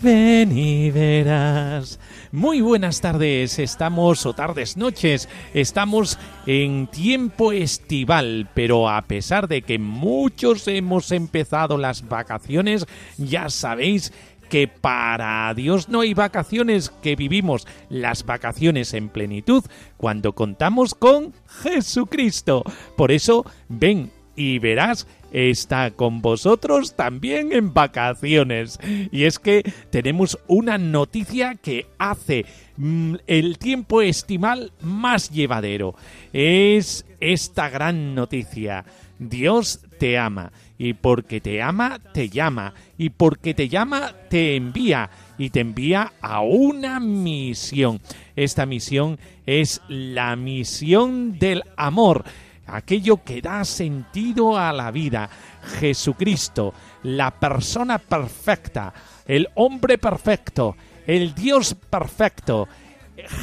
ven y verás. Muy buenas tardes, estamos, o tardes, noches, estamos en tiempo estival, pero a pesar de que muchos hemos empezado las vacaciones, ya sabéis que para Dios no hay vacaciones, que vivimos las vacaciones en plenitud cuando contamos con Jesucristo. Por eso, ven y verás está con vosotros también en vacaciones. Y es que tenemos una noticia que hace mm, el tiempo estimal más llevadero. Es esta gran noticia. Dios te ama. Y porque te ama, te llama. Y porque te llama, te envía. Y te envía a una misión. Esta misión es la misión del amor aquello que da sentido a la vida. Jesucristo, la persona perfecta, el hombre perfecto, el Dios perfecto.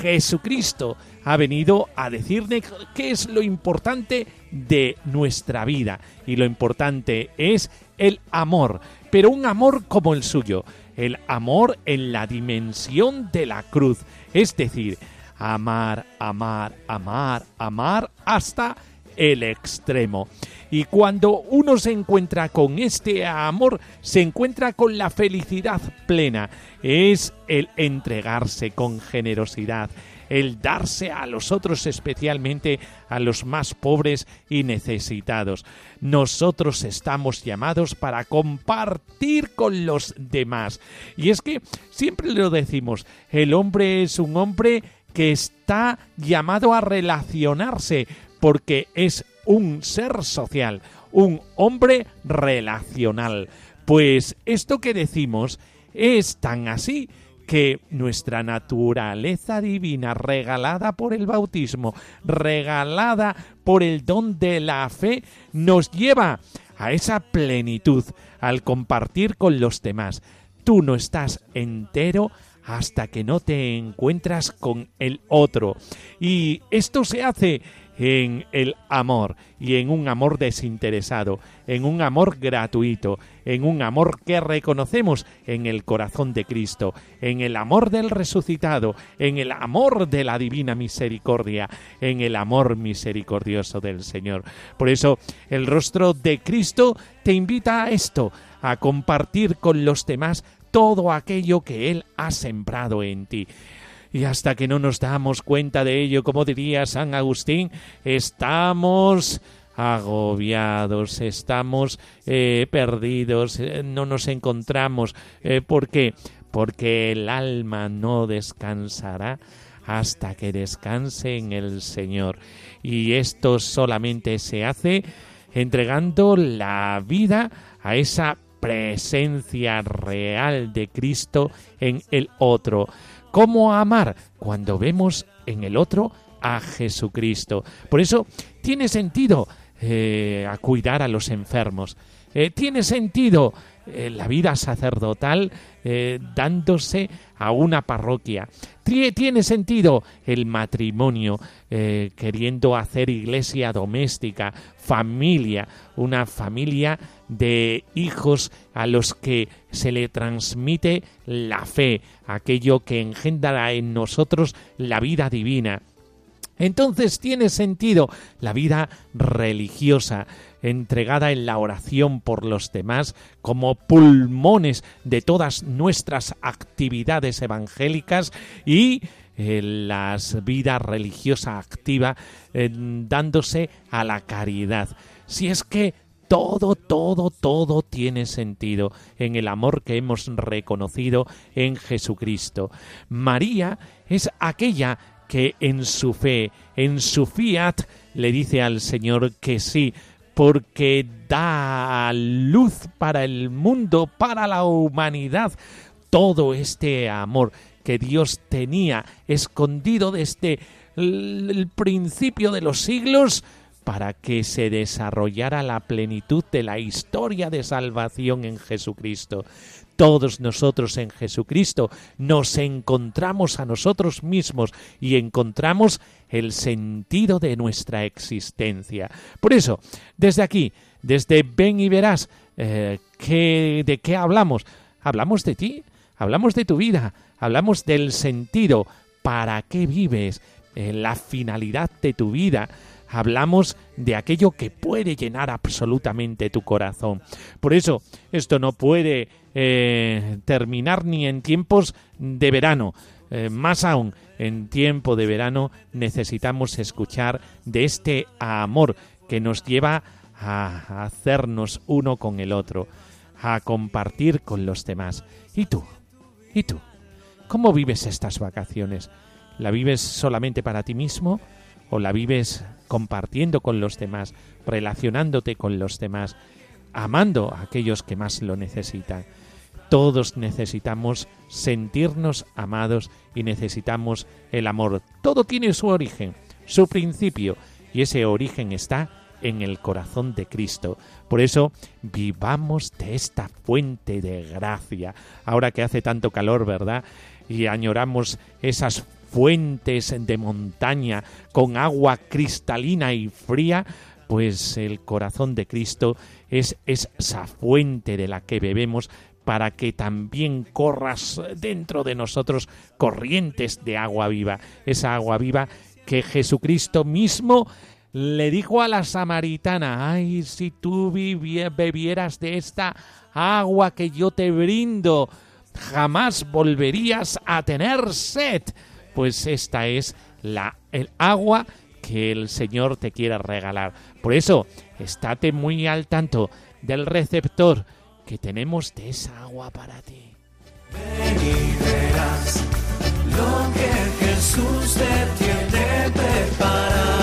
Jesucristo ha venido a decirle qué es lo importante de nuestra vida. Y lo importante es el amor, pero un amor como el suyo, el amor en la dimensión de la cruz. Es decir, amar, amar, amar, amar hasta el extremo. Y cuando uno se encuentra con este amor, se encuentra con la felicidad plena. Es el entregarse con generosidad, el darse a los otros, especialmente a los más pobres y necesitados. Nosotros estamos llamados para compartir con los demás. Y es que siempre lo decimos, el hombre es un hombre que está llamado a relacionarse porque es un ser social, un hombre relacional. Pues esto que decimos es tan así que nuestra naturaleza divina, regalada por el bautismo, regalada por el don de la fe, nos lleva a esa plenitud al compartir con los demás. Tú no estás entero hasta que no te encuentras con el otro. Y esto se hace en el amor y en un amor desinteresado, en un amor gratuito, en un amor que reconocemos en el corazón de Cristo, en el amor del resucitado, en el amor de la divina misericordia, en el amor misericordioso del Señor. Por eso el rostro de Cristo te invita a esto, a compartir con los demás todo aquello que Él ha sembrado en ti. Y hasta que no nos damos cuenta de ello, como diría San Agustín, estamos agobiados, estamos eh, perdidos, eh, no nos encontramos. Eh, ¿Por qué? Porque el alma no descansará hasta que descanse en el Señor. Y esto solamente se hace entregando la vida a esa presencia real de Cristo en el otro. ¿Cómo amar? Cuando vemos en el otro a Jesucristo. Por eso tiene sentido eh, a cuidar a los enfermos. Eh, tiene sentido eh, la vida sacerdotal dándose a una parroquia. Tiene sentido el matrimonio queriendo hacer iglesia doméstica, familia, una familia de hijos a los que se le transmite la fe, aquello que engendra en nosotros la vida divina. Entonces tiene sentido la vida religiosa, entregada en la oración por los demás, como pulmones de todas nuestras actividades evangélicas y eh, la vida religiosa activa eh, dándose a la caridad. Si es que todo, todo, todo tiene sentido en el amor que hemos reconocido en Jesucristo. María es aquella que en su fe, en su fiat, le dice al Señor que sí, porque da luz para el mundo, para la humanidad, todo este amor que Dios tenía escondido desde el principio de los siglos, para que se desarrollara la plenitud de la historia de salvación en Jesucristo. Todos nosotros en Jesucristo nos encontramos a nosotros mismos y encontramos el sentido de nuestra existencia. Por eso, desde aquí, desde Ven y Verás, eh, ¿de qué hablamos? Hablamos de ti, hablamos de tu vida, hablamos del sentido, para qué vives, eh, la finalidad de tu vida hablamos de aquello que puede llenar absolutamente tu corazón. Por eso, esto no puede eh, terminar ni en tiempos de verano. Más aún, en tiempo de verano necesitamos escuchar de este amor que nos lleva a hacernos uno con el otro, a compartir con los demás. ¿Y tú? ¿Y tú? ¿Cómo vives estas vacaciones? ¿La vives solamente para ti mismo o la vives compartiendo con los demás, relacionándote con los demás, amando a aquellos que más lo necesitan. Todos necesitamos sentirnos amados y necesitamos el amor. Todo tiene su origen, su principio, y ese origen está en el corazón de Cristo. Por eso vivamos de esta fuente de gracia. Ahora que hace tanto calor, ¿verdad? Y añoramos esas fuentes de montaña con agua cristalina y fría, pues el corazón de Cristo es esa fuente de la que bebemos para que también corras dentro de nosotros corrientes de agua viva, esa agua viva que Jesucristo mismo le dijo a la samaritana, ay, si tú bebieras de esta agua que yo te brindo, jamás volverías a tener sed pues esta es la, el agua que el Señor te quiere regalar. Por eso, estate muy al tanto del receptor que tenemos de esa agua para ti. lo que Jesús te tiene preparado.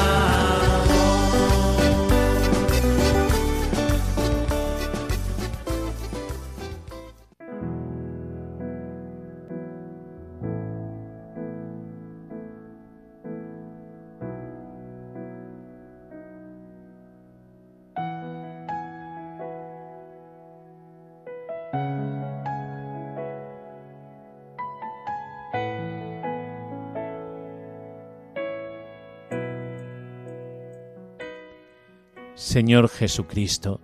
Señor Jesucristo,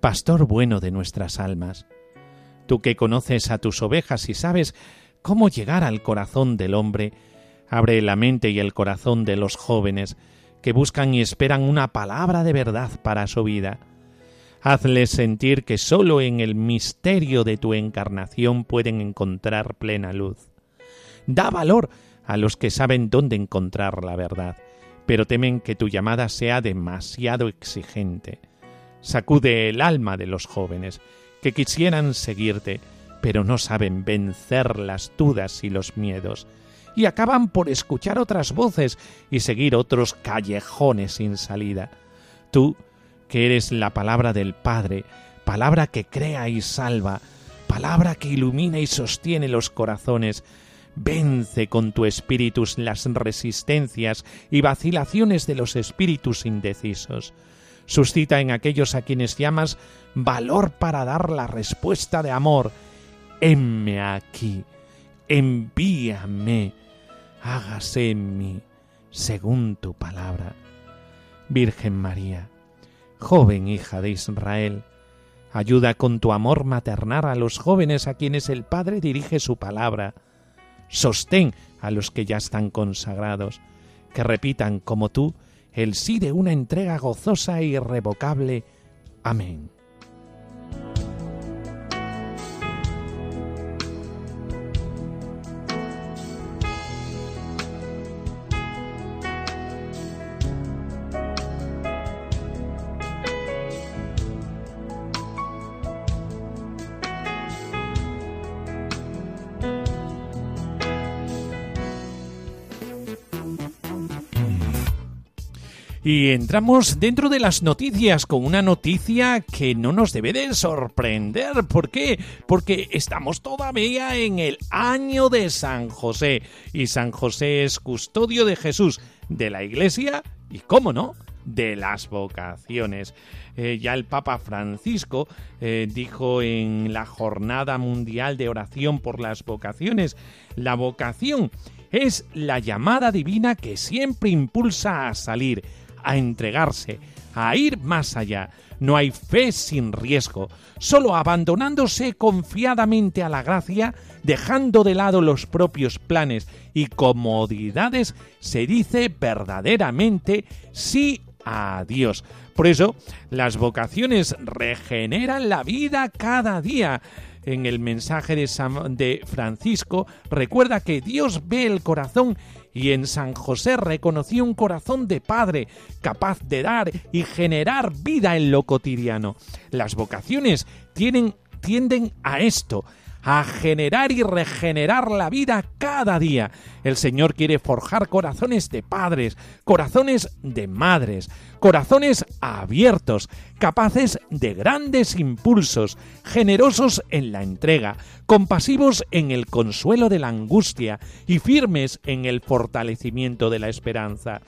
Pastor bueno de nuestras almas, tú que conoces a tus ovejas y sabes cómo llegar al corazón del hombre, abre la mente y el corazón de los jóvenes que buscan y esperan una palabra de verdad para su vida. Hazles sentir que sólo en el misterio de tu encarnación pueden encontrar plena luz. Da valor a los que saben dónde encontrar la verdad pero temen que tu llamada sea demasiado exigente. Sacude el alma de los jóvenes, que quisieran seguirte, pero no saben vencer las dudas y los miedos, y acaban por escuchar otras voces y seguir otros callejones sin salida. Tú, que eres la palabra del Padre, palabra que crea y salva, palabra que ilumina y sostiene los corazones, Vence con tu espíritu las resistencias y vacilaciones de los espíritus indecisos. Suscita en aquellos a quienes llamas valor para dar la respuesta de amor. Heme aquí, envíame, hágase en mí según tu palabra. Virgen María, joven hija de Israel, ayuda con tu amor maternal a los jóvenes a quienes el Padre dirige su palabra sostén a los que ya están consagrados, que repitan como tú el sí de una entrega gozosa e irrevocable. Amén. Y entramos dentro de las noticias con una noticia que no nos debe de sorprender. ¿Por qué? Porque estamos todavía en el año de San José. Y San José es custodio de Jesús, de la iglesia y, cómo no, de las vocaciones. Eh, ya el Papa Francisco eh, dijo en la Jornada Mundial de Oración por las Vocaciones, la vocación es la llamada divina que siempre impulsa a salir, a entregarse, a ir más allá. No hay fe sin riesgo. Solo abandonándose confiadamente a la gracia, dejando de lado los propios planes y comodidades, se dice verdaderamente sí a Dios. Por eso, las vocaciones regeneran la vida cada día en el mensaje de, de, Francisco, recuerda que Dios ve el corazón y en San José reconoció un corazón de padre, capaz de dar y generar vida en lo cotidiano. Las vocaciones tienden a esto, a generar y regenerar la vida cada día. El Señor quiere forjar corazones de padres, corazones de madres, corazones abiertos, capaces de grandes impulsos, generosos en la entrega, compasivos en el consuelo de la angustia y firmes en el fortalecimiento de la esperanza.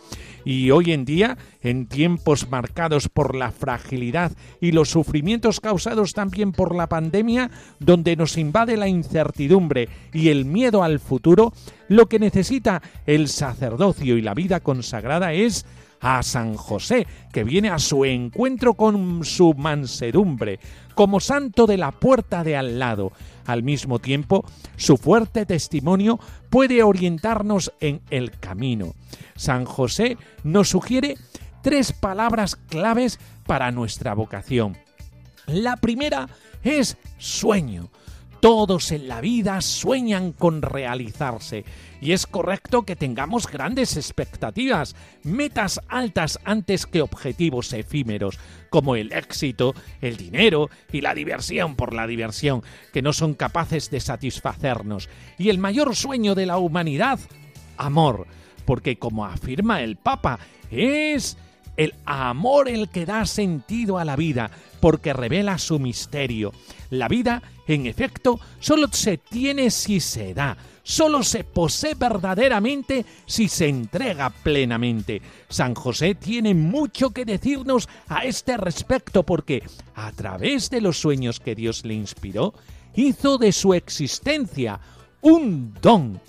Y hoy en día, en tiempos marcados por la fragilidad y los sufrimientos causados también por la pandemia, donde nos invade la incertidumbre y el miedo al futuro, lo que necesita el sacerdocio y la vida consagrada es a San José, que viene a su encuentro con su mansedumbre, como santo de la puerta de al lado. Al mismo tiempo, su fuerte testimonio puede orientarnos en el camino. San José nos sugiere tres palabras claves para nuestra vocación. La primera es sueño. Todos en la vida sueñan con realizarse y es correcto que tengamos grandes expectativas, metas altas antes que objetivos efímeros, como el éxito, el dinero y la diversión por la diversión, que no son capaces de satisfacernos. Y el mayor sueño de la humanidad, amor, porque como afirma el Papa, es el amor el que da sentido a la vida, porque revela su misterio. La vida, en efecto, solo se tiene si se da, solo se posee verdaderamente si se entrega plenamente. San José tiene mucho que decirnos a este respecto porque, a través de los sueños que Dios le inspiró, hizo de su existencia un don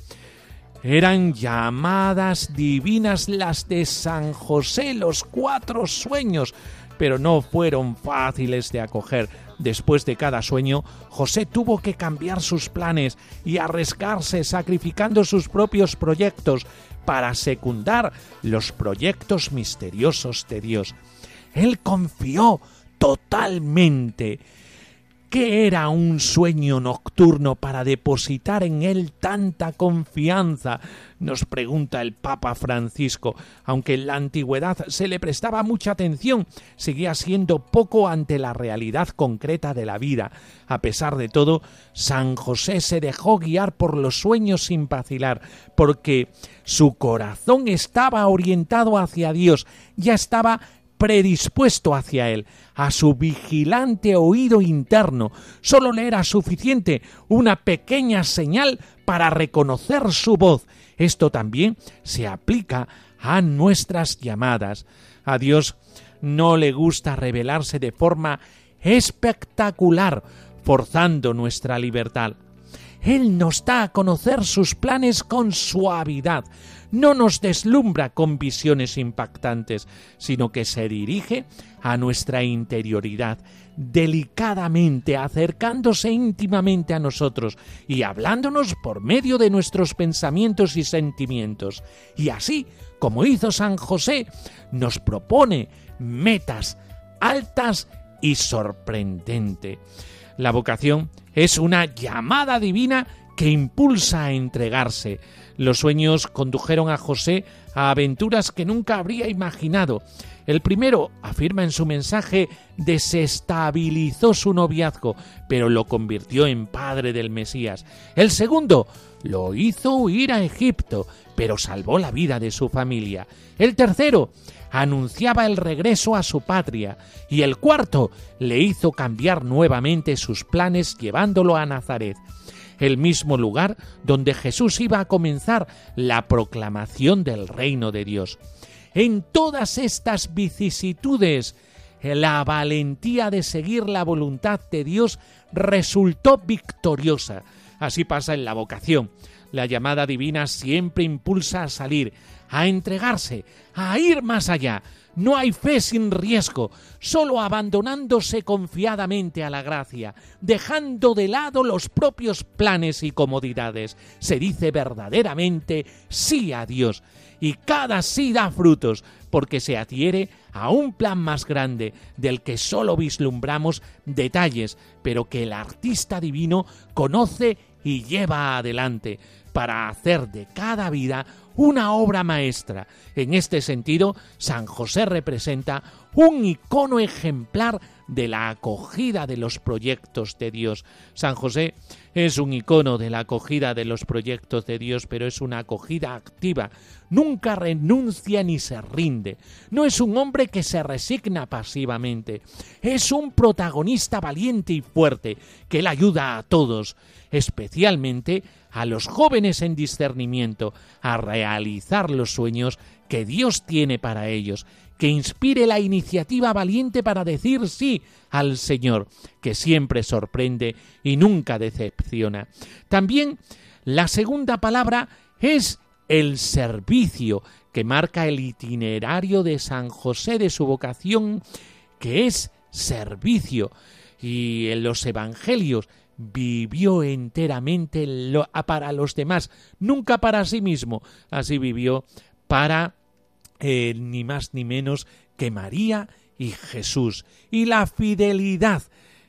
eran llamadas divinas las de San José, los cuatro sueños, pero no fueron fáciles de acoger. Después de cada sueño, José tuvo que cambiar sus planes y arriesgarse sacrificando sus propios proyectos para secundar los proyectos misteriosos de Dios. Él confió totalmente ¿Qué era un sueño nocturno para depositar en él tanta confianza? nos pregunta el Papa Francisco. Aunque en la antigüedad se le prestaba mucha atención, seguía siendo poco ante la realidad concreta de la vida. A pesar de todo, San José se dejó guiar por los sueños sin vacilar, porque su corazón estaba orientado hacia Dios, ya estaba predispuesto hacia él, a su vigilante oído interno. Solo le era suficiente una pequeña señal para reconocer su voz. Esto también se aplica a nuestras llamadas. A Dios no le gusta revelarse de forma espectacular, forzando nuestra libertad. Él nos da a conocer sus planes con suavidad, no nos deslumbra con visiones impactantes, sino que se dirige a nuestra interioridad, delicadamente acercándose íntimamente a nosotros y hablándonos por medio de nuestros pensamientos y sentimientos. Y así, como hizo San José, nos propone metas altas y sorprendente. La vocación es una llamada divina que impulsa a entregarse. Los sueños condujeron a José a aventuras que nunca habría imaginado. El primero, afirma en su mensaje, desestabilizó su noviazgo, pero lo convirtió en padre del Mesías. El segundo, lo hizo huir a Egipto, pero salvó la vida de su familia. El tercero, anunciaba el regreso a su patria. Y el cuarto, le hizo cambiar nuevamente sus planes llevándolo a Nazaret el mismo lugar donde Jesús iba a comenzar la proclamación del reino de Dios. En todas estas vicisitudes, la valentía de seguir la voluntad de Dios resultó victoriosa. Así pasa en la vocación. La llamada divina siempre impulsa a salir, a entregarse, a ir más allá, no hay fe sin riesgo, solo abandonándose confiadamente a la gracia, dejando de lado los propios planes y comodidades. Se dice verdaderamente sí a Dios, y cada sí da frutos, porque se adhiere a un plan más grande del que solo vislumbramos detalles, pero que el artista divino conoce y lleva adelante para hacer de cada vida una obra maestra. En este sentido, San José representa un icono ejemplar de la acogida de los proyectos de Dios. San José es un icono de la acogida de los proyectos de Dios, pero es una acogida activa. Nunca renuncia ni se rinde. No es un hombre que se resigna pasivamente. Es un protagonista valiente y fuerte que le ayuda a todos, especialmente a los jóvenes en discernimiento a realizar los sueños que Dios tiene para ellos, que inspire la iniciativa valiente para decir sí al Señor, que siempre sorprende y nunca decepciona. También la segunda palabra es el servicio, que marca el itinerario de San José de su vocación, que es servicio. Y en los evangelios vivió enteramente para los demás, nunca para sí mismo. Así vivió para eh, ni más ni menos que María y Jesús. Y la fidelidad.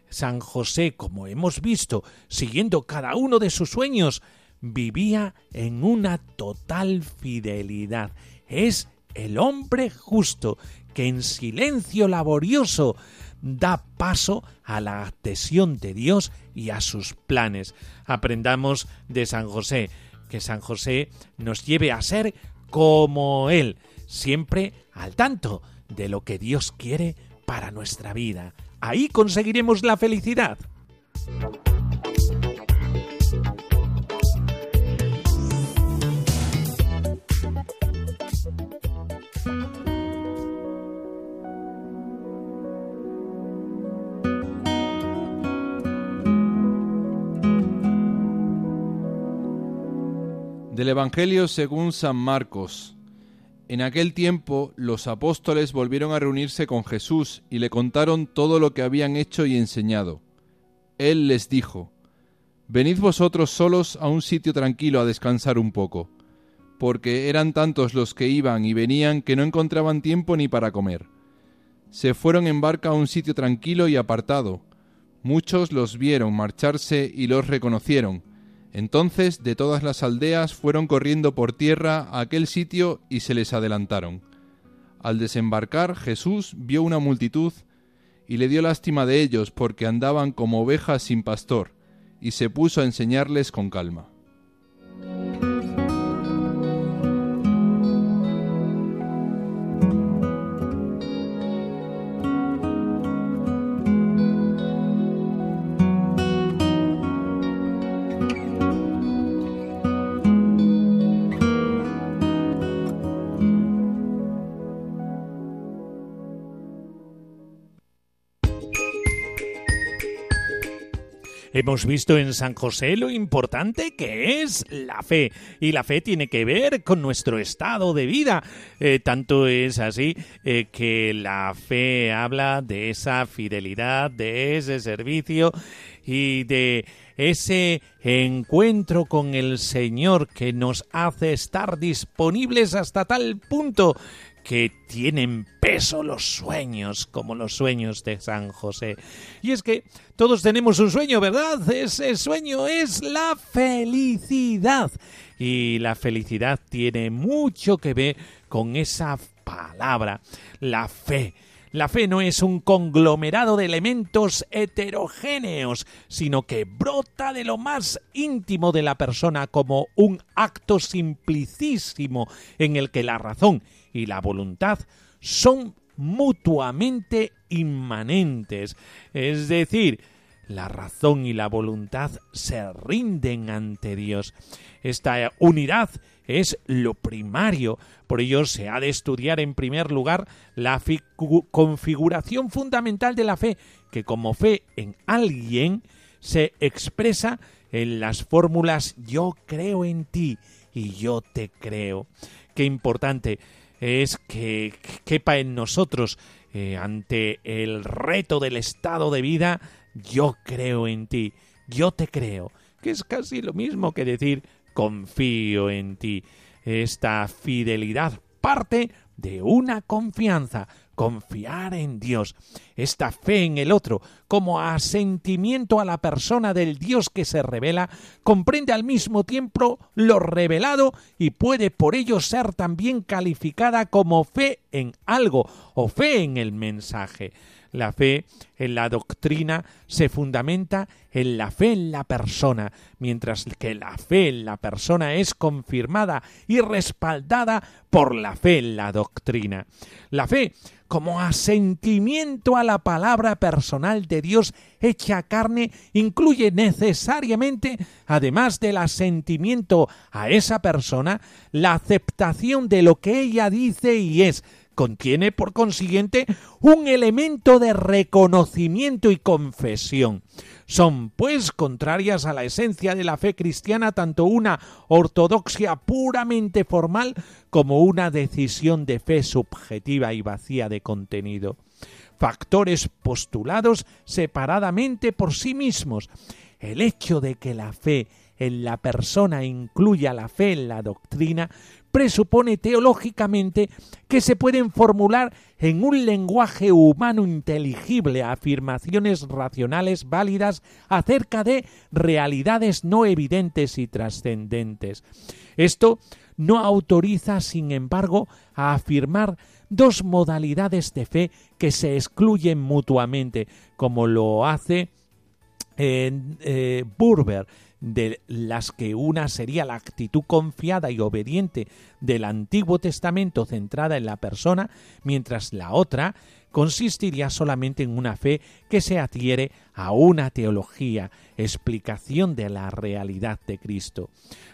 San José, como hemos visto, siguiendo cada uno de sus sueños, vivía en una total fidelidad. Es el hombre justo que en silencio laborioso da paso a la adhesión de Dios y a sus planes. Aprendamos de San José, que San José nos lleve a ser como Él, siempre al tanto de lo que Dios quiere para nuestra vida. Ahí conseguiremos la felicidad. Del Evangelio según San Marcos. En aquel tiempo los apóstoles volvieron a reunirse con Jesús y le contaron todo lo que habían hecho y enseñado. Él les dijo, Venid vosotros solos a un sitio tranquilo a descansar un poco, porque eran tantos los que iban y venían que no encontraban tiempo ni para comer. Se fueron en barca a un sitio tranquilo y apartado. Muchos los vieron marcharse y los reconocieron, entonces de todas las aldeas fueron corriendo por tierra a aquel sitio y se les adelantaron. Al desembarcar Jesús vio una multitud y le dio lástima de ellos porque andaban como ovejas sin pastor, y se puso a enseñarles con calma. Hemos visto en San José lo importante que es la fe y la fe tiene que ver con nuestro estado de vida. Eh, tanto es así eh, que la fe habla de esa fidelidad, de ese servicio y de ese encuentro con el Señor que nos hace estar disponibles hasta tal punto que tienen peso los sueños, como los sueños de San José. Y es que todos tenemos un sueño, ¿verdad? Ese sueño es la felicidad. Y la felicidad tiene mucho que ver con esa palabra, la fe. La fe no es un conglomerado de elementos heterogéneos, sino que brota de lo más íntimo de la persona como un acto simplicísimo en el que la razón y la voluntad son mutuamente inmanentes, es decir, la razón y la voluntad se rinden ante Dios. Esta unidad es lo primario, por ello se ha de estudiar en primer lugar la configuración fundamental de la fe, que como fe en alguien se expresa en las fórmulas yo creo en ti y yo te creo. Qué importante es que quepa en nosotros eh, ante el reto del estado de vida, yo creo en ti, yo te creo, que es casi lo mismo que decir confío en ti. Esta fidelidad parte de una confianza, confiar en Dios, esta fe en el otro, como asentimiento a la persona del Dios que se revela, comprende al mismo tiempo lo revelado y puede por ello ser también calificada como fe en algo o fe en el mensaje. La fe en la doctrina se fundamenta en la fe en la persona, mientras que la fe en la persona es confirmada y respaldada por la fe en la doctrina. La fe como asentimiento a la palabra personal de Dios hecha carne incluye necesariamente, además del asentimiento a esa persona, la aceptación de lo que ella dice y es, Contiene, por consiguiente, un elemento de reconocimiento y confesión. Son, pues, contrarias a la esencia de la fe cristiana tanto una ortodoxia puramente formal como una decisión de fe subjetiva y vacía de contenido. Factores postulados separadamente por sí mismos. El hecho de que la fe en la persona incluya la fe en la doctrina presupone teológicamente que se pueden formular en un lenguaje humano inteligible afirmaciones racionales válidas acerca de realidades no evidentes y trascendentes. Esto no autoriza, sin embargo, a afirmar dos modalidades de fe que se excluyen mutuamente, como lo hace en eh, Burber de las que una sería la actitud confiada y obediente del Antiguo Testamento centrada en la persona, mientras la otra consistiría solamente en una fe que se adhiere a una teología, explicación de la realidad de Cristo.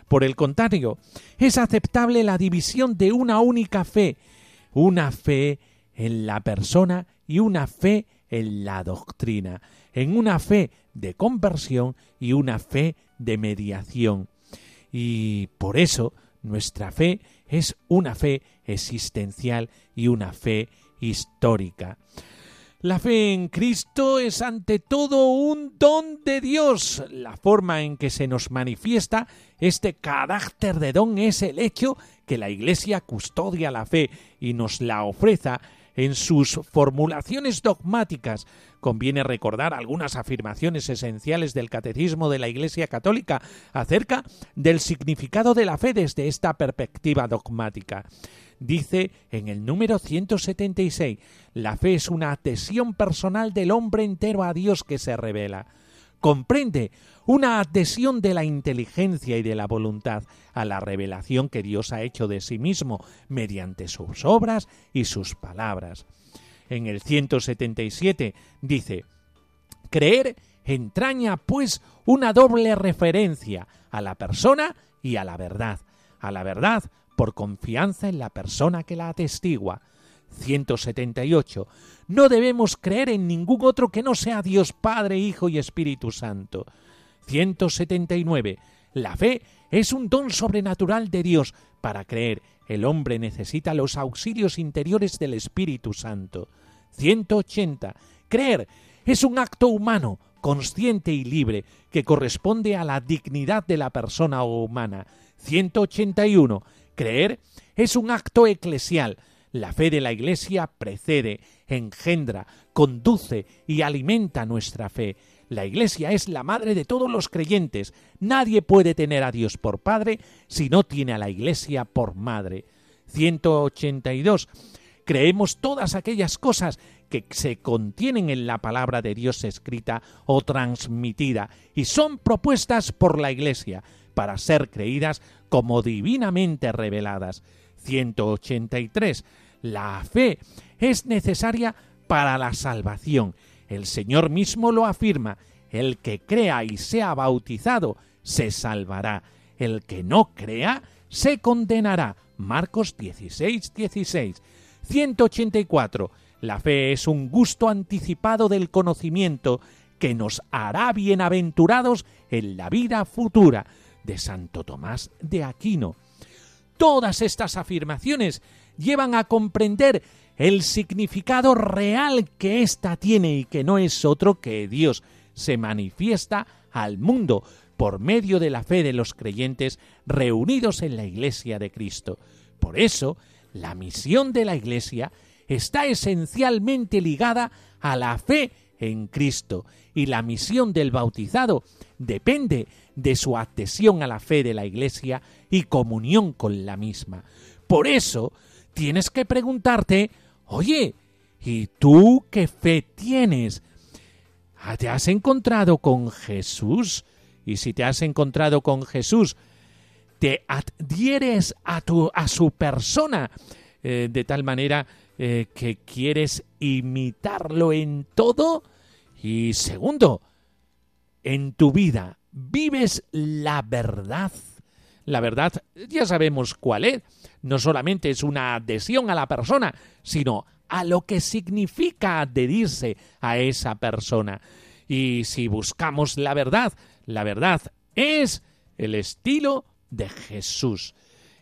Por el contrario, es aceptable la división de una única fe, una fe en la persona y una fe en la doctrina, en una fe de conversión y una fe de mediación. Y por eso nuestra fe es una fe existencial y una fe histórica. La fe en Cristo es ante todo un don de Dios. La forma en que se nos manifiesta este carácter de don es el hecho que la Iglesia custodia la fe y nos la ofreza en sus formulaciones dogmáticas conviene recordar algunas afirmaciones esenciales del Catecismo de la Iglesia Católica acerca del significado de la fe desde esta perspectiva dogmática. Dice en el número 176, la fe es una adhesión personal del hombre entero a Dios que se revela comprende una adhesión de la inteligencia y de la voluntad a la revelación que Dios ha hecho de sí mismo mediante sus obras y sus palabras. En el 177 dice, creer entraña pues una doble referencia a la persona y a la verdad. A la verdad por confianza en la persona que la atestigua. 178. No debemos creer en ningún otro que no sea Dios Padre, Hijo y Espíritu Santo. 179. La fe es un don sobrenatural de Dios. Para creer, el hombre necesita los auxilios interiores del Espíritu Santo. 180. Creer es un acto humano, consciente y libre, que corresponde a la dignidad de la persona humana. 181. Creer es un acto eclesial. La fe de la Iglesia precede, engendra, conduce y alimenta nuestra fe. La Iglesia es la madre de todos los creyentes. Nadie puede tener a Dios por Padre si no tiene a la Iglesia por Madre. 182. Creemos todas aquellas cosas que se contienen en la palabra de Dios escrita o transmitida y son propuestas por la Iglesia para ser creídas como divinamente reveladas. 183. La fe es necesaria para la salvación. El Señor mismo lo afirma. El que crea y sea bautizado se salvará. El que no crea se condenará. Marcos 16, 16. 184. La fe es un gusto anticipado del conocimiento que nos hará bienaventurados en la vida futura de Santo Tomás de Aquino. Todas estas afirmaciones llevan a comprender el significado real que ésta tiene y que no es otro que Dios se manifiesta al mundo por medio de la fe de los creyentes reunidos en la Iglesia de Cristo. Por eso, la misión de la Iglesia está esencialmente ligada a la fe en Cristo y la misión del bautizado depende de su adhesión a la fe de la Iglesia y comunión con la misma. Por eso, tienes que preguntarte, oye, ¿y tú qué fe tienes? ¿Te has encontrado con Jesús? Y si te has encontrado con Jesús, ¿te adhieres a, tu, a su persona eh, de tal manera eh, que quieres imitarlo en todo? Y segundo, en tu vida, ¿vives la verdad? La verdad ya sabemos cuál es. No solamente es una adhesión a la persona, sino a lo que significa adherirse a esa persona. Y si buscamos la verdad, la verdad es el estilo de Jesús.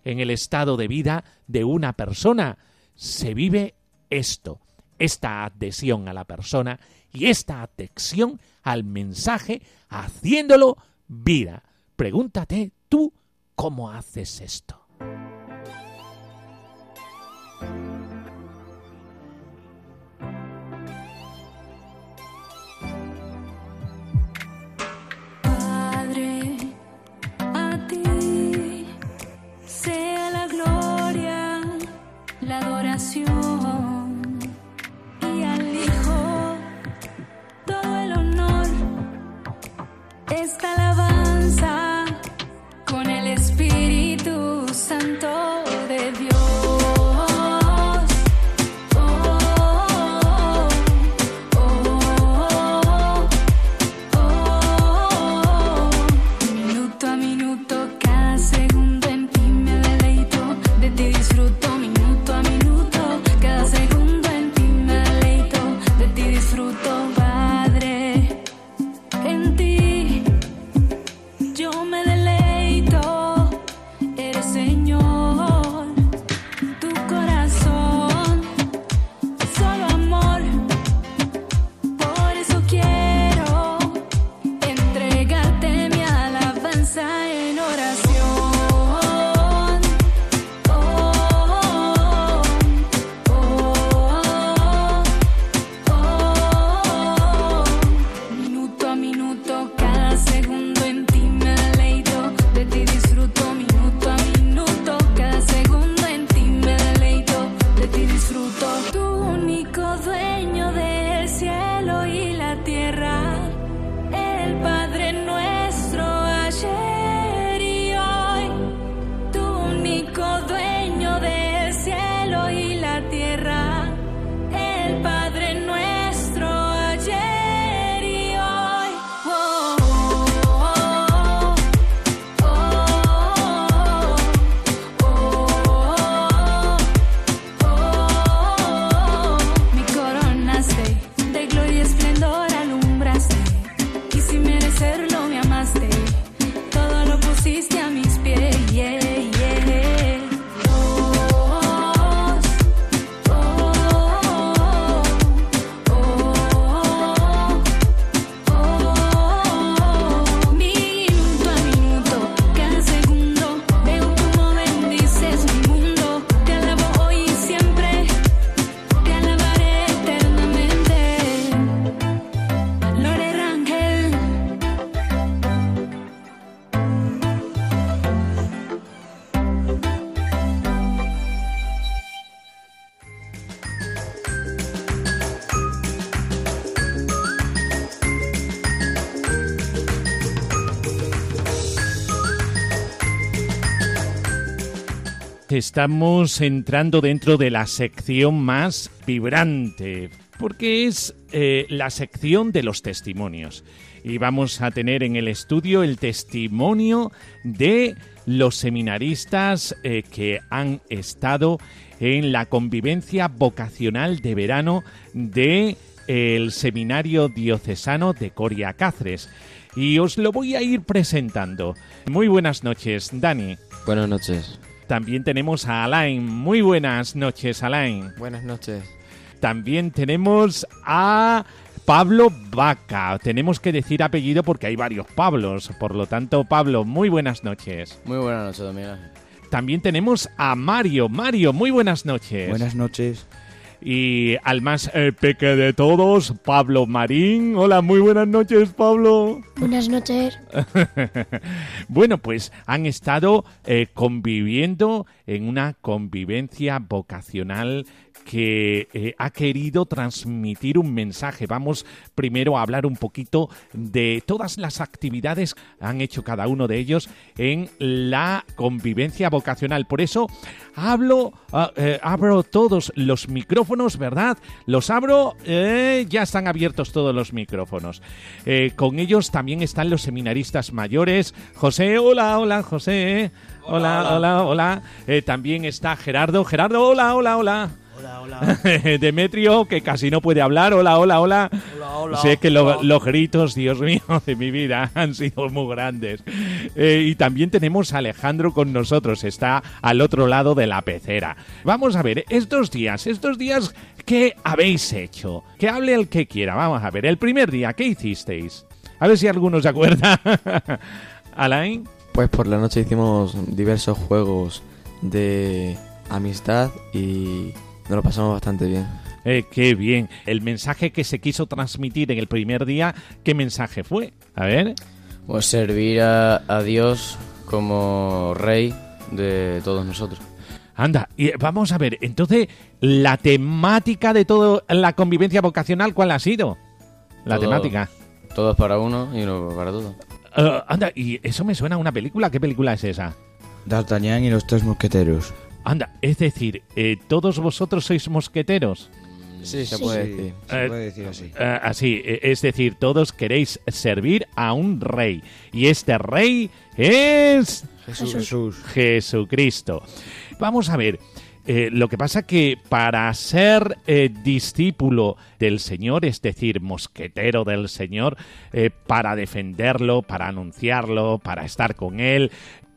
En el estado de vida de una persona se vive esto, esta adhesión a la persona y esta adhesión al mensaje haciéndolo vida. Pregúntate tú cómo haces esto. Estamos entrando dentro de la sección más vibrante, porque es eh, la sección de los testimonios. Y vamos a tener en el estudio el testimonio de los seminaristas eh, que han estado en la convivencia vocacional de verano de eh, el Seminario Diocesano de Coria Cáceres. Y os lo voy a ir presentando. Muy buenas noches, Dani. Buenas noches. También tenemos a Alain. Muy buenas noches, Alain. Buenas noches. También tenemos a Pablo Vaca. Tenemos que decir apellido porque hay varios Pablos. Por lo tanto, Pablo, muy buenas noches. Muy buenas noches, Ángel. También tenemos a Mario. Mario, muy buenas noches. Buenas noches. Y al más eh, peque de todos, Pablo Marín. Hola, muy buenas noches, Pablo. Buenas noches. Bueno, pues han estado eh, conviviendo en una convivencia vocacional que eh, ha querido transmitir un mensaje. Vamos primero a hablar un poquito de todas las actividades que han hecho cada uno de ellos en la convivencia vocacional. Por eso hablo, ah, eh, abro todos los micrófonos, ¿verdad? Los abro, eh, ya están abiertos todos los micrófonos. Con ellos también están los seminaristas mayores. José, hola, hola, José. Hola, hola, hola. Eh, también está Gerardo. Gerardo, hola, hola, hola. Hola. Demetrio, que casi no puede hablar. Hola, hola, hola. Hola, hola. Sé que lo- los gritos, Dios mío, de mi vida han sido muy grandes. Eh, y también tenemos a Alejandro con nosotros. Está al otro lado de la pecera. Vamos a ver, estos días, estos días, ¿qué habéis hecho? Que hable el que quiera. Vamos a ver, el primer día, ¿qué hicisteis? A ver si alguno se acuerda. Alain. Pues por la noche hicimos diversos juegos de amistad y nos lo pasamos bastante bien. Eh, qué bien. El mensaje que se quiso transmitir en el primer día, ¿qué mensaje fue? A ver. Pues servir a, a Dios como rey de todos nosotros. Anda, y vamos a ver, entonces, la temática de toda la convivencia vocacional, ¿cuál ha sido? La Todo. temática. Todos para uno y uno para todos. Eh, anda, y eso me suena a una película. ¿Qué película es esa? D'Artagnan y los tres mosqueteros. Anda, es decir, eh, ¿todos vosotros sois mosqueteros? Sí, se Sí. puede Sí, decir. se Eh, puede decir así. Eh, así, eh, es decir, todos queréis servir a un rey. Y este rey es... Jesús. Jesús. Jesucristo. Vamos a ver. eh, lo que pasa que para ser eh, discípulo del Señor, es decir, mosquetero del Señor, eh, para defenderlo, para anunciarlo, para estar con Él,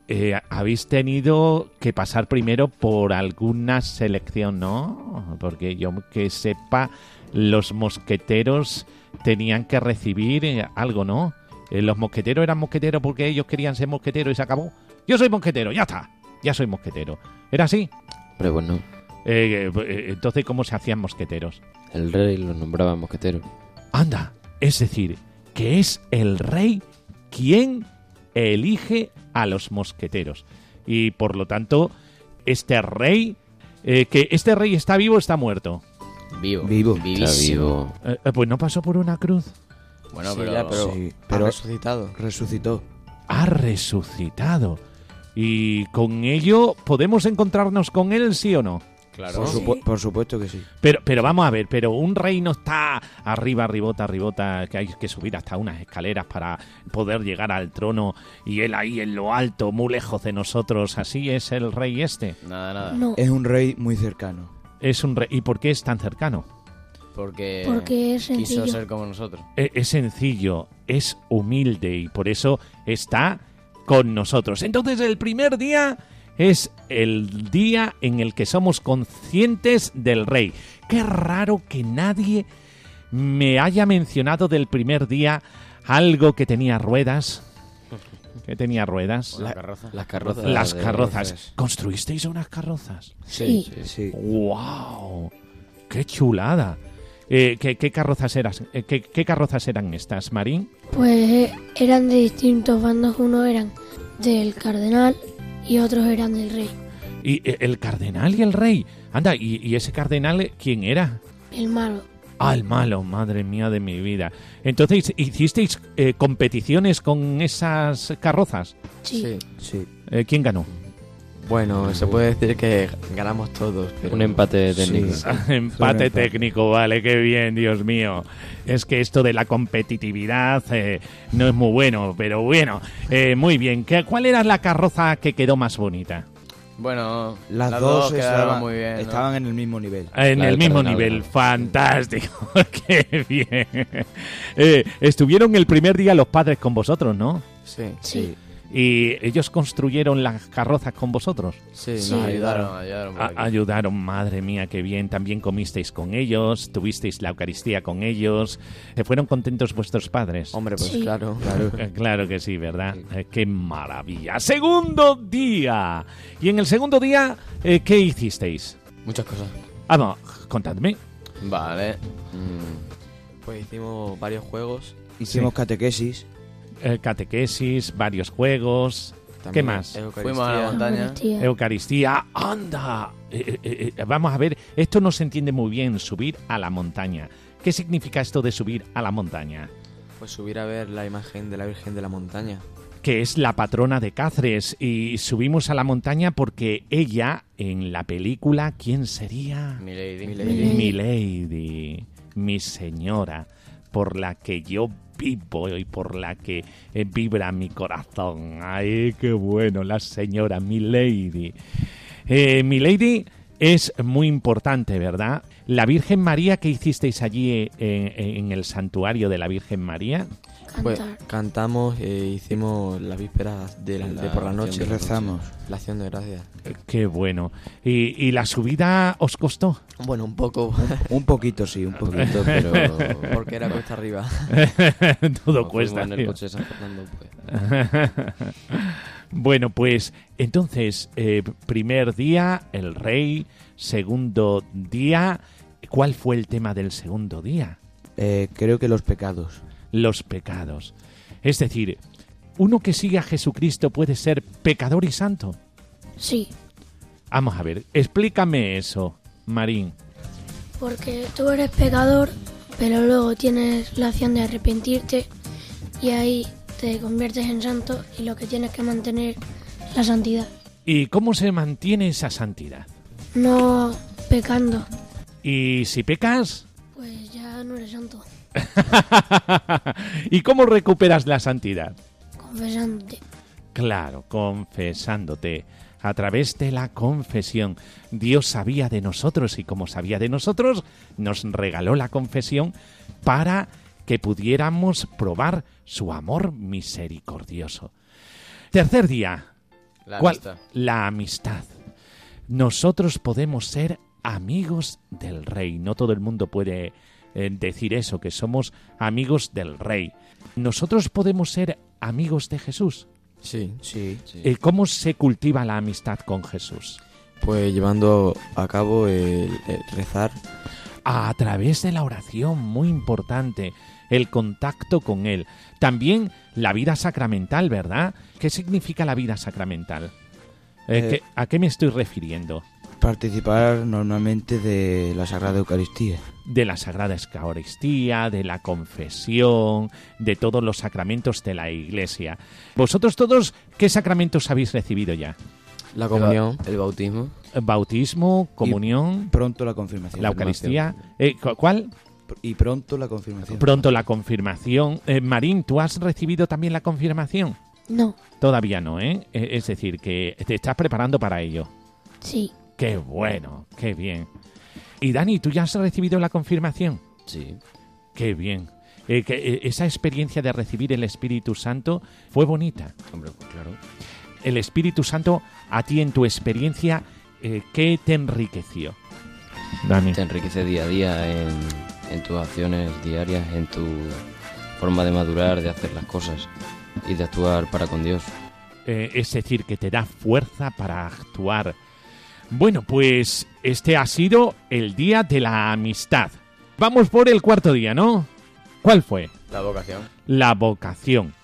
eh, habéis tenido que pasar primero por alguna selección, ¿no? Porque yo que sepa, los mosqueteros tenían que recibir eh, algo, ¿no? Eh, los mosqueteros eran mosqueteros porque ellos querían ser mosqueteros y se acabó. Yo soy mosquetero, ya está. Ya soy mosquetero. ¿Era así? Pero bueno, Eh, entonces, ¿cómo se hacían mosqueteros? el rey los nombraba mosqueteros. Anda, es decir, que es el rey quien elige a los mosqueteros. Y por lo tanto, este rey, eh, que este rey está vivo o está muerto. Vivo. Vivo. Está Vivísimo. vivo. Eh, eh, pues no pasó por una cruz. Bueno, Sí, pero, ya, pero, Sí, ha pero- resucitado. Resucitó. Ha resucitado. Y con ello, ¿podemos encontrarnos con él, sí o no? Claro. Por, supu- por supuesto que sí. Pero, pero vamos a ver, pero un rey no está arriba, arribota, arribota, que hay que subir hasta unas escaleras para poder llegar al trono y él ahí en lo alto, muy lejos de nosotros. Así es el rey este. Nada, nada. No, Es un rey muy cercano. Es un rey. ¿Y por qué es tan cercano? Porque, porque es quiso ser como nosotros. E- Es sencillo, es humilde y por eso está con nosotros. Entonces el primer día es el día en el que somos conscientes del rey. Qué raro que nadie me haya mencionado del primer día algo que tenía ruedas. Que tenía ruedas. La carroza. Las carrozas. Las carrozas. ¿Construisteis unas carrozas? Sí. Sí. ¡Wow! ¡Qué chulada! Eh, ¿qué, qué carrozas eran, eh, qué, qué carrozas eran estas, Marín? Pues eh, eran de distintos bandos. Unos eran del cardenal y otros eran del rey. Y eh, el cardenal y el rey. Anda, ¿y, y ese cardenal eh, quién era? El malo. Ah, el malo, madre mía de mi vida. Entonces, ¿hicisteis eh, competiciones con esas carrozas? Sí. Sí. Sí. Eh, ¿Quién ganó? Bueno, se puede decir que ganamos todos. Pero... Un empate técnico. Sí. Empate empate. técnico, vale, qué bien, Dios mío. Es que esto de la competitividad eh, no es muy bueno, pero bueno, eh, muy bien. ¿Qué, ¿Cuál era la carroza que quedó más bonita? Bueno, Las, las dos, quedaron estaban, muy bien. ¿no? estaban en el mismo nivel. En La el mismo cardenal, nivel, ¿no? fantástico, qué bien. Eh, estuvieron el primer día los padres con vosotros, ¿no? Sí, Sí. Y ellos construyeron las carrozas con vosotros. sí, Sí. nos Ayudaron, ayudaron. ayudaron. ayudaron, madre mía, qué bien. También comisteis con ellos, tuvisteis la Eucaristía con ellos. ¿Se fueron contentos vuestros padres? Hombre, pues Sí. claro. Claro. Eh, Claro que sí, ¿verdad? Eh, qué maravilla. Segundo día. Y en el segundo día, eh, ¿qué hicisteis? Muchas cosas. Vamos, contadme. Vale. Mm, Pues hicimos varios juegos. Hicimos Sí. catequesis. Eh, catequesis, varios juegos. También más? Eucaristía. Fuimos a la montaña. Eucaristía. Eucaristía, anda. Eh, eh, eh, vamos a ver, esto no se entiende muy bien, subir a la montaña. ¿Qué significa esto de subir a la montaña? Pues subir a ver la imagen de la Virgen de la Montaña. Que es la patrona de Cáceres. Y subimos a la montaña porque ella, en la película, ¿quién sería? Milady. Milady. Mi lady, mi señora, por la que yo y por la que eh, vibra mi corazón. Ay, qué bueno, la señora, mi lady. Eh, mi lady es muy importante, ¿verdad? La Virgen María que hicisteis allí eh, en el santuario de la Virgen María. Pues cantamos e hicimos las vísperas de, la- de por la noche. la Rezamos. La acción de gracias. Eh, Qué bueno. ¿Y, y la subida os costó? Bueno, un poco, Un poquito, sí, un poquito. Pero. porque era cuesta arriba. Todo como cuesta. en el coche San Fernando, pues. bueno, pues entonces, eh, primer día, el rey, segundo día, ¿cuál fue el tema del segundo día? Eh, creo que los pecados. Los pecados. Es decir, uno que sigue a Jesucristo puede ser pecador y santo. Sí. Vamos a ver, explícame eso, Marín. Porque tú eres pecador, pero luego tienes la acción de arrepentirte y ahí te conviertes en santo y lo que tienes que mantener es la santidad. ¿Y cómo se mantiene esa santidad? No pecando, Y si pecas, pues ya no eres santo. ¿y cómo recuperas la santidad? Confesándote. Claro, confesándote. A través de la confesión. Dios sabía de nosotros y como sabía de nosotros, nos regaló la confesión para que pudiéramos probar su amor misericordioso. Tercer día. La ¿Cuál? amistad. La amistad. Nosotros podemos ser amigos del rey. No todo el mundo puede eh, decir eso, que somos amigos del rey. Nosotros podemos ser amigos de Jesús. Sí. Sí. Eh, ¿Cómo se cultiva la amistad con Jesús? Pues llevando a cabo el, el rezar. A través de la oración, muy importante, el contacto con Él. También la vida sacramental, ¿verdad? ¿Qué significa la vida sacramental? Eh, Eh, ¿qué- ¿A qué me estoy refiriendo? Participar normalmente de la Sagrada Eucaristía. De la Sagrada Eucaristía, de la confesión, de todos los sacramentos de la Iglesia. ¿Vosotros todos qué sacramentos habéis recibido ya? La comunión. El bautismo. Bautismo, comunión, Pronto la confirmación. la Eucaristía. Eh, cu- ¿Cuál? Y pronto la confirmación. Pronto la confirmación. Eh, Marín, ¿tú has recibido también la confirmación? No, Todavía no, ¿eh? Eh, Es decir, que te estás preparando para ello. sí, Qué bueno, qué bien. Y Dani, ¿tú ya has recibido la confirmación? Sí. Qué bien. eh, que, eh, esa experiencia de recibir el Espíritu Santo fue bonita. Hombre, pues claro. El Espíritu Santo, a ti en tu experiencia, eh, ¿qué te enriqueció? Dani. Te enriquece día a día en, en tus acciones diarias, en tu forma de madurar, de hacer las cosas y de actuar para con Dios. Eh, es decir, que te da fuerza para actuar. Bueno, pues este ha sido el día de la amistad. Vamos por el cuarto día, ¿no? ¿Cuál fue? La vocación. La vocación.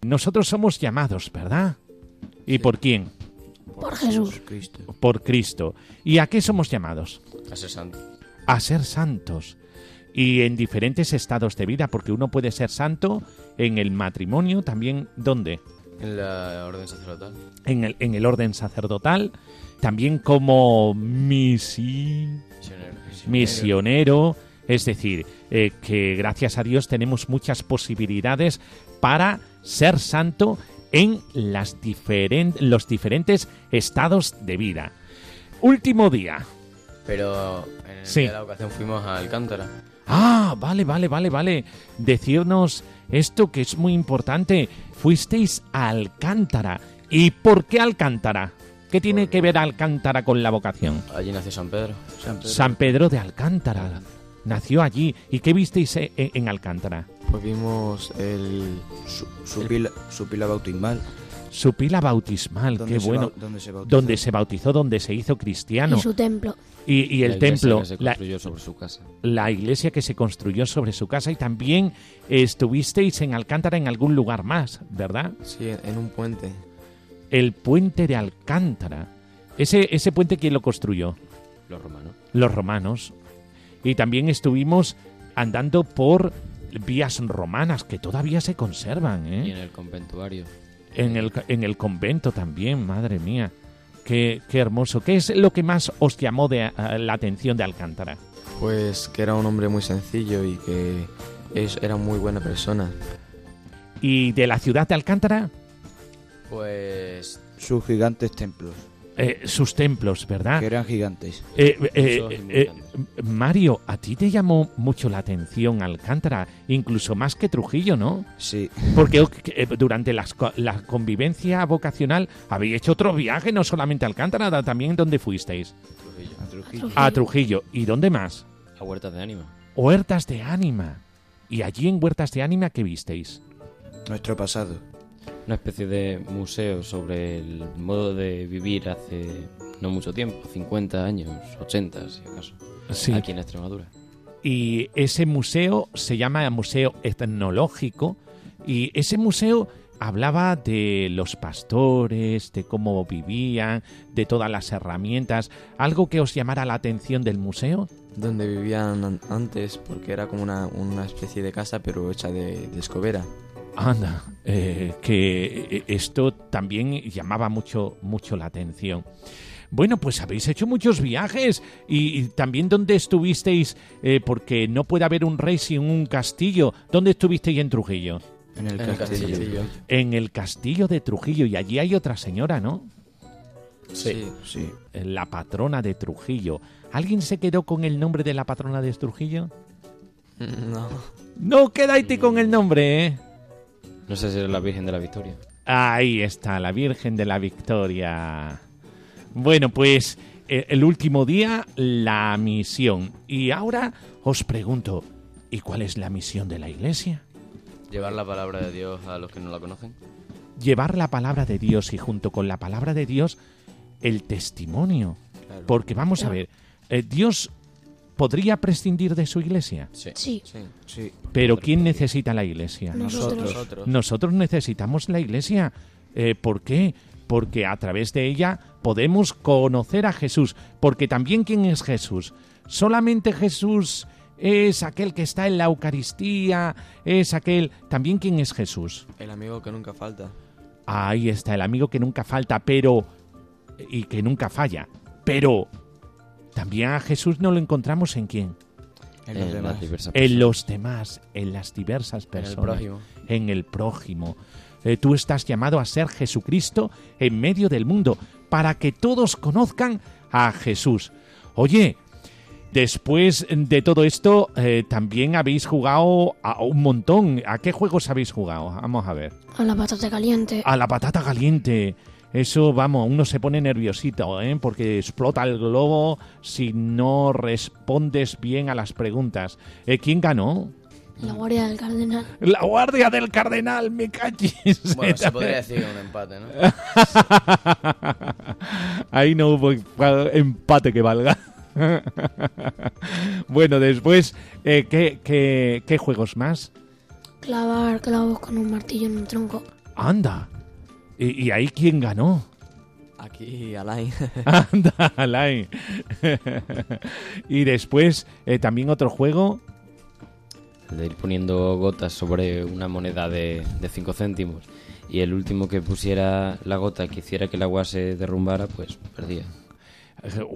Nosotros somos llamados, ¿verdad? ¿Y por quién? Por Jesús. Cristo. Por Cristo. ¿Y a qué somos llamados? A ser santo. A ser santos. Y en diferentes estados de vida, porque uno puede ser santo en el matrimonio, también, ¿dónde? En la orden sacerdotal. En el, en el orden sacerdotal, también como misi, Misionero. misionero, es decir, eh, que gracias a Dios tenemos muchas posibilidades para ser santo en las diferen- los diferentes estados de vida. Último día. Pero en el Sí. día de la vocación fuimos a Alcántara. Ah, vale, vale, vale, vale. Decirnos esto que es muy importante. Fuisteis a Alcántara. ¿Y por qué Alcántara? ¿Qué tiene que ver Alcántara con la vocación? Allí nació San Pedro. San Pedro. San Pedro de Alcántara. Nació allí. ¿Y qué visteis e- e- en Alcántara? Pues vimos el... Su, su pila, su pila bautismal. Su pila bautismal, qué bueno. donde se bautizó. Donde se bautizó, donde se hizo cristiano. Y su templo. Y, y el La iglesia templo, que se la, construyó sobre su casa. la iglesia que se construyó sobre su casa. Y también estuvisteis en Alcántara en algún lugar más, ¿verdad? Sí, en un puente. El puente de Alcántara. Ese, ese puente, ¿quién lo construyó? Los romanos. Los romanos. Y también estuvimos andando por vías romanas que todavía se conservan, ¿eh? Y en el conventuario. En el, en el convento también, madre mía. Qué, qué hermoso. ¿Qué es lo que más os llamó de, a- la atención de Alcántara? Pues que era un hombre muy sencillo y que es, era muy buena persona. ¿Y de la ciudad de Alcántara? Pues Sus gigantes templos, Eh, sus templos, ¿verdad? que eran gigantes. Eh, eh, eh. Mario, a ti te llamó mucho la atención Alcántara, incluso más que Trujillo, ¿no? Sí, Porque eh, durante las co- la convivencia vocacional habéis hecho otro viaje, no solamente a Alcántara, también ¿dónde fuisteis? Trujillo. a Trujillo. A Trujillo. ¿Y dónde más? A huertas de ánima. Huertas de Ánima. ¿Y allí en Huertas de Ánima qué visteis? Nuestro pasado. Una especie de museo sobre el modo de vivir hace no mucho tiempo, 50 años, 80 si acaso, Sí. aquí en Extremadura. Y ese museo se llama Museo Etnológico y ese museo hablaba de los pastores, de cómo vivían, de todas las herramientas. ¿Algo que os llamara la atención del museo? Donde vivían an- antes, porque era como una, una especie de casa, pero hecha de, de escobera. Anda, eh, que eh, esto también llamaba mucho, mucho la atención. Bueno, pues habéis hecho muchos viajes y, y también dónde estuvisteis, Eh, porque no puede haber un rey sin un castillo. ¿Dónde estuvisteis en Trujillo? En el, En el castillo. castillo. En el castillo de Trujillo y allí hay otra señora, ¿no? Sí. Sí. La patrona de Trujillo. ¿Alguien se quedó con el nombre de la patrona de Trujillo? No. No quedaste con el nombre, ¿eh? No sé si era la Virgen de la Victoria. Ahí está, la Virgen de la Victoria. Bueno, pues eh, el último día, la misión. Y ahora os pregunto, ¿y cuál es la misión de la Iglesia? Llevar la palabra de Dios a los que no la conocen. Llevar la palabra de Dios y junto con la palabra de Dios el testimonio. Claro. Porque vamos a ver, eh, Dios podría prescindir de su Iglesia, Sí. Sí, Sí. Pero ¿quién necesita la Iglesia? nosotros. Nosotros. Nosotros necesitamos la iglesia. Eh, ¿Por qué? Porque a través de ella podemos conocer a Jesús. Porque también ¿quién es Jesús? Solamente Jesús es aquel que está en la Eucaristía, es aquel... También ¿quién es Jesús? El amigo que nunca falta. Ahí está, el amigo que nunca falta, pero... y que nunca falla. Pero... También a Jesús no lo encontramos en quién? En los En demás. las diversas En personas. los demás, en las diversas En el personas prójimo. en el prójimo. Eh, tú estás llamado a ser Jesucristo en medio del mundo para que todos conozcan a Jesús. Oye, Después de todo esto, eh, también habéis jugado a un montón. ¿A qué juegos habéis jugado? Vamos a ver. A la patata caliente. A la patata caliente. Eso, vamos, uno se pone nerviosito, ¿eh? Porque explota el globo si no respondes bien a las preguntas. Eh, ¿Quién ganó? La guardia del cardenal. La guardia del cardenal, me cachis. Bueno, se podría decir un empate, ¿no? Ahí no hubo empate que valga. bueno, después, eh, ¿qué, qué, qué juegos más? Clavar clavos con un martillo en un tronco. Anda. ¿Y, y ahí quién ganó? Aquí, Alain. Anda, Alain. y después, eh, también otro juego. El de ir poniendo gotas sobre una moneda de 5 céntimos. Y el último que pusiera la gota que hiciera que el agua se derrumbara, pues perdía.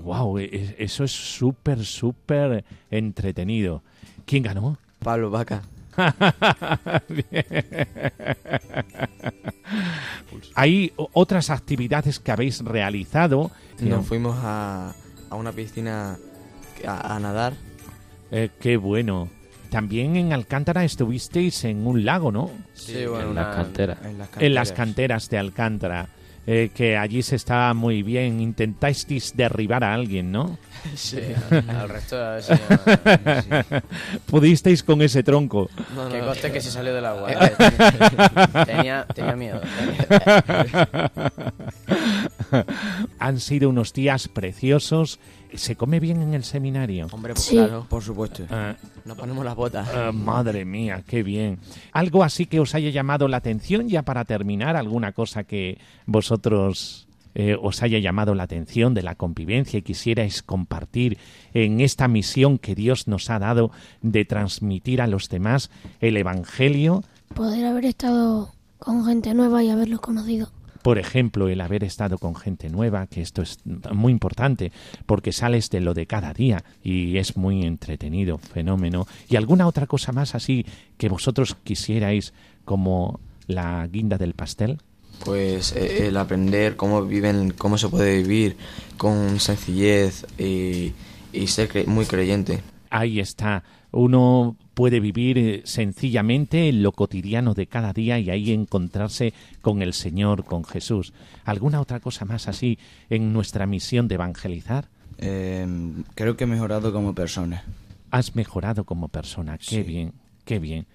Wow, eso es súper, súper entretenido. ¿Quién ganó? Pablo Vaca. Hay otras actividades que habéis realizado. Nos fuimos a, a una piscina a, a nadar. Eh, qué bueno. También en Alcántara estuvisteis en un lago, ¿no? Sí, bueno, en una- las canteras. En las En las canteras. canteras de Alcántara. Eh, que allí se está muy bien. Intentáis derribar a alguien, ¿no? Sí. Al resto a ver si ya- Pudisteis con ese tronco. No, Que no, conste que se salió del agua. ¿eh? tenía, tenía miedo. Han sido unos días preciosos. ¿Se come bien en el seminario? Hombre, pues Sí. claro, por supuesto. Ah, Nos ponemos las botas. ah, madre mía, qué bien. ¿Algo así que os haya llamado la atención ya para terminar? ¿Alguna cosa que vosotros eh, os haya llamado la atención de la convivencia y quisierais compartir en esta misión que Dios nos ha dado de transmitir a los demás el Evangelio? Poder haber estado con gente nueva y haberlos conocido. Por ejemplo, el haber estado con gente nueva, que esto es muy importante, porque sales de lo de cada día y es muy entretenido, fenómeno. ¿Y alguna otra cosa más así que vosotros quisierais como la guinda del pastel? Pues eh, el aprender cómo viven, cómo se puede vivir con sencillez y, y ser cre- muy creyente. Ahí está. Uno puede vivir eh, sencillamente en lo cotidiano de cada día y ahí encontrarse con el Señor, con Jesús. ¿Alguna otra cosa más así en nuestra misión de evangelizar? Eh, creo que he mejorado como persona. has mejorado como persona. Qué Sí. bien, qué bien.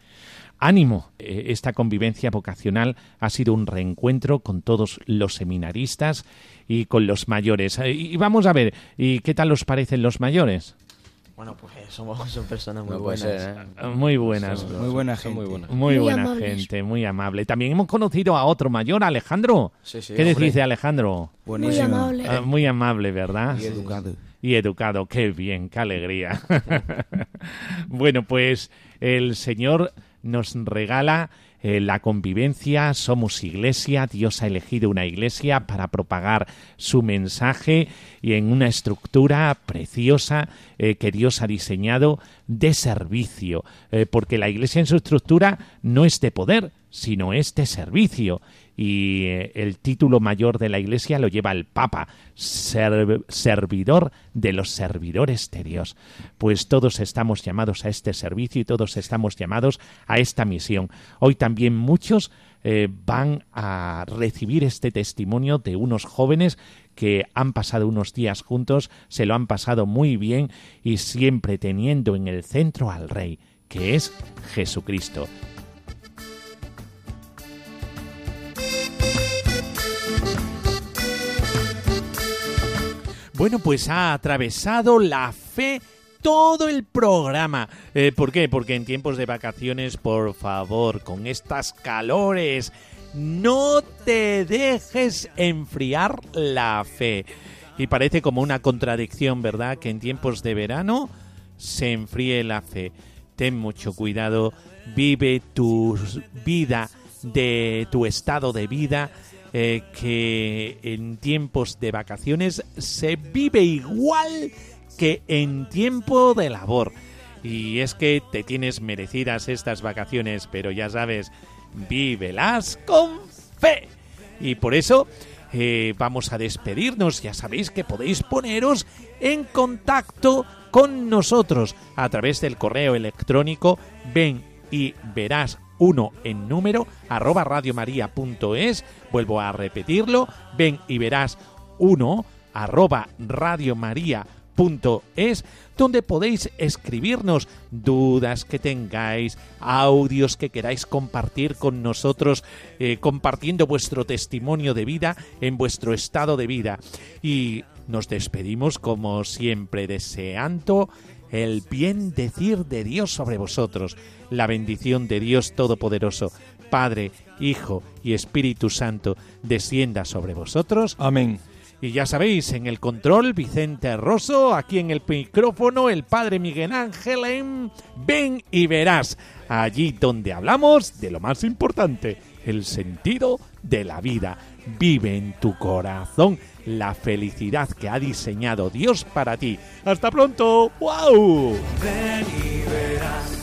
Ánimo, Eh, esta convivencia vocacional ha sido un reencuentro con todos los seminaristas y con los mayores. Eh, Y vamos a ver, ¿y qué tal os parecen los mayores? Bueno, pues somos son personas muy No buenas. ser, ¿eh? Eh, Muy buenas. Son- Muy buena son muy gente. buenas. Muy Muy buena gente, muy amable. También hemos conocido a otro mayor, Alejandro. Sí, sí, ¿Qué hombre. decís de Alejandro? Muy Buenísimo. amable. Ah, muy amable, ¿verdad? Y educado. y educado. Qué bien, qué alegría. bueno, pues el Señor nos regala eh, la convivencia, somos iglesia, Dios ha elegido una iglesia para propagar su mensaje y en una estructura preciosa eh, que Dios ha diseñado de servicio, eh, porque la iglesia en su estructura no es de poder, sino es de servicio. Y eh, el título mayor de la iglesia lo lleva el Papa, ser- servidor de los servidores de Dios. Pues todos estamos llamados a este servicio y todos estamos llamados a esta misión. Hoy también muchos eh, van a recibir este testimonio de unos jóvenes que han pasado unos días juntos, se lo han pasado muy bien y siempre teniendo en el centro al Rey, que es Jesucristo. Bueno, pues ha atravesado la fe todo el programa. Eh, ¿Por qué? Porque en tiempos de vacaciones, por favor, con estas calores, no te dejes enfriar la fe. Y parece como una contradicción, ¿verdad? Que en tiempos de verano se enfríe la fe. Ten mucho cuidado, vive tu vida de tu estado de vida eh, que en tiempos de vacaciones se vive igual que en tiempo de labor. Y es que te tienes merecidas estas vacaciones, pero ya sabes, vívelas con fe. Y por eso eh, vamos a despedirnos. Ya sabéis que podéis poneros en contacto con nosotros a través del correo electrónico ven y verás uno en número arroba radiomaria.es. Vuelvo a repetirlo, ven y verás uno arroba radiomaria.es donde podéis escribirnos dudas que tengáis, audios que queráis compartir con nosotros, eh, compartiendo vuestro testimonio de vida en vuestro estado de vida. Y nos despedimos como siempre deseando el bien decir de Dios sobre vosotros, la bendición de Dios Todopoderoso, Padre, Hijo y Espíritu Santo, descienda sobre vosotros. Amén. Y ya sabéis, en el control, Vicente Rosso, aquí en el micrófono, el Padre Miguel Ángel en Ven y Verás, allí donde hablamos de lo más importante, el sentido de la vida. Vive en tu corazón la felicidad que ha diseñado Dios para ti. Hasta pronto. ¡Wow! Ven y verás,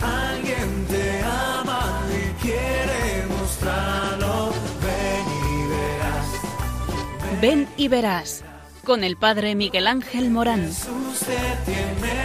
alguien te ama y quiere mostrarlo. Ven y verás, Ven y verás con el Padre Miguel Ángel Morán. Jesús te tiene